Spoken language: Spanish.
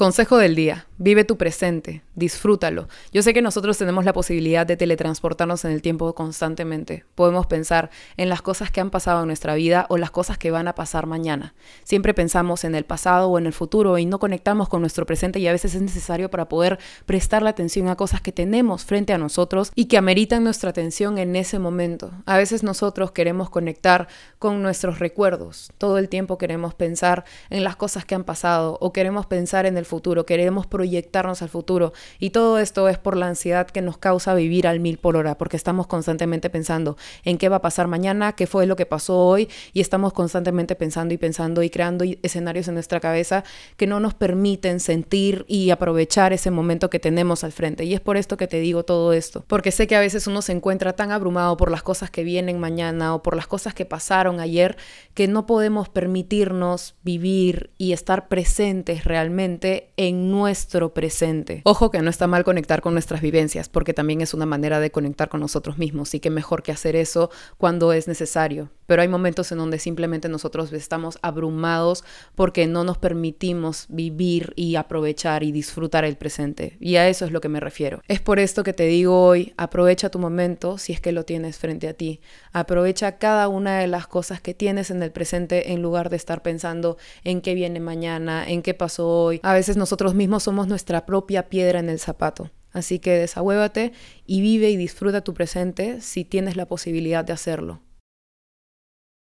Consejo del día. Vive tu presente, disfrútalo. Yo sé que nosotros tenemos la posibilidad de teletransportarnos en el tiempo constantemente. Podemos pensar en las cosas que han pasado en nuestra vida o las cosas que van a pasar mañana. Siempre pensamos en el pasado o en el futuro y no conectamos con nuestro presente y a veces es necesario para poder prestar la atención a cosas que tenemos frente a nosotros y que ameritan nuestra atención en ese momento. A veces nosotros queremos conectar con nuestros recuerdos. Todo el tiempo queremos pensar en las cosas que han pasado o queremos pensar en el futuro, queremos proyectarnos al futuro. Y todo esto es por la ansiedad que nos causa vivir al mil por hora, porque estamos constantemente pensando en qué va a pasar mañana, qué fue lo que pasó hoy, y estamos constantemente pensando y pensando y creando escenarios en nuestra cabeza que no nos permiten sentir y aprovechar ese momento que tenemos al frente. Y es por esto que te digo todo esto, porque sé que a veces uno se encuentra tan abrumado por las cosas que vienen mañana o por las cosas que pasaron ayer que no podemos permitirnos vivir y estar presentes realmente en presente. Ojo que no está mal conectar con nuestras vivencias, porque también es una manera de conectar con nosotros mismos y que mejor que hacer eso cuando es necesario. Pero hay momentos en donde simplemente nosotros estamos abrumados porque no nos permitimos vivir y aprovechar y disfrutar el presente. Y a eso es lo que me refiero. Es por esto que te digo hoy, aprovecha tu momento si es que lo tienes frente a ti. Aprovecha cada una de las cosas que tienes en el presente en lugar de estar pensando en qué viene mañana, en qué pasó hoy. A veces nosotros mismos somos nuestra propia piedra en el zapato. Así que desahuévate y vive y disfruta tu presente si tienes la posibilidad de hacerlo.